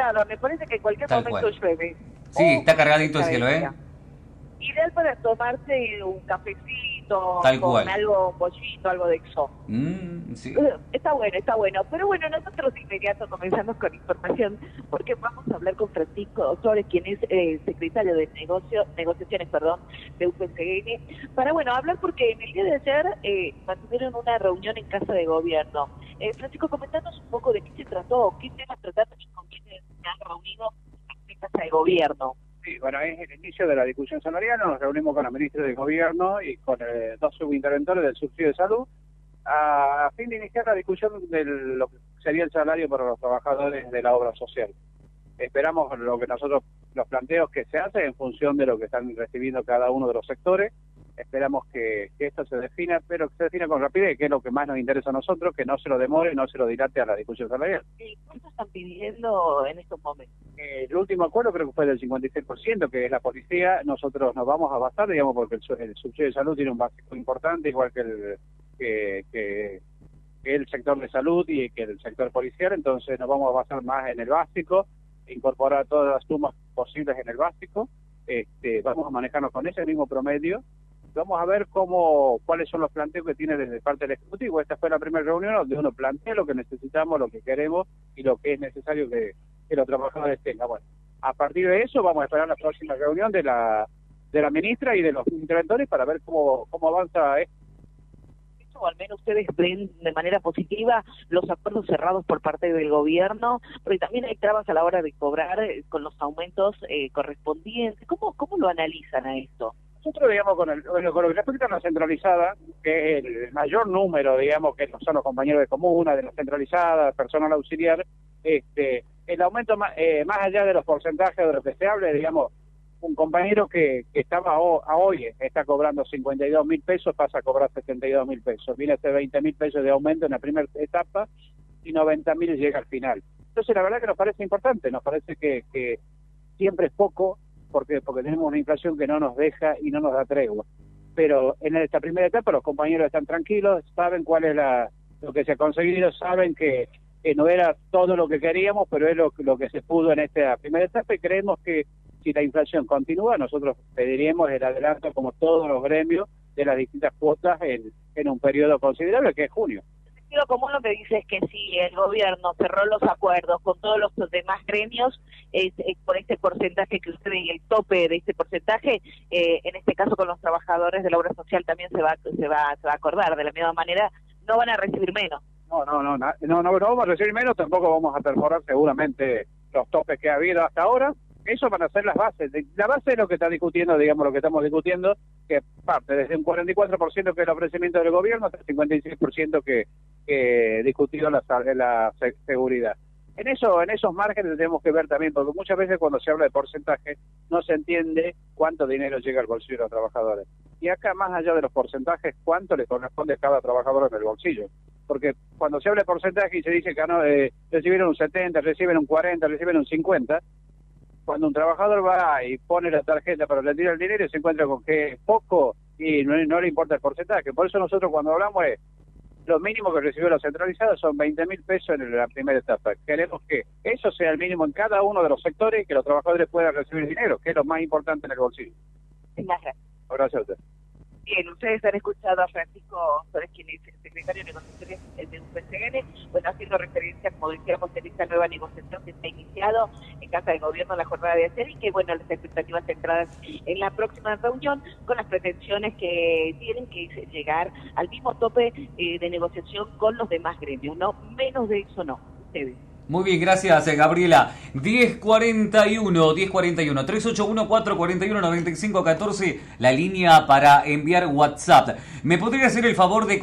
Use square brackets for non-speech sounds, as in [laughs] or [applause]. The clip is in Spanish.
Claro, me parece que en cualquier Tal momento cual. llueve. Sí, O está cargadito el cielo, ¿eh? Ideal para tomarse un cafecito, Tal con cual. algo, un pollito, algo de exo. Mm, sí. [laughs] Está bueno, está bueno. Pero bueno, nosotros de inmediato comenzamos con información porque vamos a hablar con Francisco Flores, quien es eh, secretario de negocio, negociaciones perdón, de UPCN, para bueno, hablar porque en el día de ayer eh, mantuvieron una reunión en Casa de Gobierno. Eh, Francisco, comentanos un poco de qué se trató, qué temas trataron y con quiénes se han reunido en Casa de Gobierno. Sí, bueno, es el inicio de la discusión salarial. Nos reunimos con la ministra de Gobierno y con eh, dos subinterventores del subsidio de salud a, a fin de iniciar la discusión de lo que sería el salario para los trabajadores de la obra social. Esperamos lo que nosotros, los planteos que se hacen en función de lo que están recibiendo cada uno de los sectores. Esperamos que, que esto se defina, pero que se defina con rapidez, que es lo que más nos interesa a nosotros, que no se lo demore, no se lo dilate a la discusión salarial. ¿Y ¿Cuánto están pidiendo en estos momentos? Eh, el último acuerdo creo que fue del 56%, que es la policía. Nosotros nos vamos a basar, digamos, porque el, el subsidio de salud tiene un básico importante, igual que el, que, que- que el sector de salud y que el sector policial. Entonces nos vamos a basar más en el básico, incorporar todas las sumas posibles en el básico. Este, vamos a manejarnos con ese mismo promedio. Vamos a ver cómo cuáles son los planteos que tiene desde parte del Ejecutivo. Esta fue la primera reunión donde uno plantea lo que necesitamos, lo que queremos y lo que es necesario que, que los trabajadores tengan. Bueno, a partir de eso vamos a esperar la próxima reunión de la de la ministra y de los interventores para ver cómo, cómo avanza esto. o al menos ustedes ven de manera positiva los acuerdos cerrados por parte del gobierno, porque también hay trabas a la hora de cobrar con los aumentos eh, correspondientes. ¿Cómo, ¿Cómo lo analizan a esto? Nosotros, digamos, con, el, con lo que respecta a la centralizada, que es el mayor número, digamos, que son los compañeros de comuna, de la centralizada, personal auxiliar, este, el aumento más, eh, más allá de los porcentajes de lo que digamos, un compañero que, que estaba a hoy está cobrando 52 mil pesos, pasa a cobrar 72 mil pesos. Viene este 20 mil pesos de aumento en la primera etapa y 90 mil llega al final. Entonces, la verdad que nos parece importante, nos parece que, que siempre es poco, porque porque tenemos una inflación que no nos deja y no nos da tregua. Pero en esta primera etapa los compañeros están tranquilos, saben cuál es la, lo que se ha conseguido, saben que, no era todo lo que queríamos, pero es lo, lo que se pudo en esta primera etapa y creemos que si la inflación continúa, nosotros pediríamos el adelanto, como todos los gremios, de las distintas cuotas en, en un periodo considerable, que es junio. Sentido común lo que dice es que si el gobierno cerró los acuerdos con todos los demás gremios, por este porcentaje que ustedes y el tope de este porcentaje, eh, en este caso con los trabajadores de la obra social también se va, se va, a acordar. De la misma manera, no van a recibir menos. No, no, no, no, no, no vamos a recibir menos, tampoco vamos a perforar seguramente los topes que ha habido hasta ahora. Eso van a ser las bases. La base es lo que está discutiendo, digamos, lo que estamos discutiendo, que parte desde un 44% que es el ofrecimiento del gobierno hasta el 56% que, que discutió la, la se- seguridad. En eso, en esos márgenes tenemos que ver también, porque muchas veces cuando se habla de porcentaje no se entiende cuánto dinero llega al bolsillo de los trabajadores. Y acá, más allá de los porcentajes, cuánto le corresponde a cada trabajador en el bolsillo porque cuando se habla de porcentaje y se dice que no, eh, recibieron un 70, reciben un 40, reciben un 50, cuando un trabajador va y pone la tarjeta para retirar el dinero se encuentra con que es poco y no, no le importa el porcentaje. Por eso nosotros cuando hablamos es, lo mínimo que recibió la centralizada son 20 mil pesos en la primera etapa. Queremos que eso sea el mínimo en cada uno de los sectores y que los trabajadores puedan recibir dinero, que es lo más importante en el bolsillo. Gracias. Gracias a usted. Bien, ustedes han escuchado a Francisco Flores, quien es secretario de negociaciones de UPCN, bueno, haciendo referencia, como decíamos, en esta nueva negociación que se ha iniciado en Casa de Gobierno la jornada de ayer y que, bueno, las expectativas centradas en la próxima reunión con las pretensiones que tienen que llegar al mismo tope eh, de negociación con los demás gremios, no menos de eso no, ustedes. Muy bien, gracias eh, Gabriela. 1041, 1041, 381 441 9514, la línea para enviar WhatsApp. ¿Me podría hacer el favor de...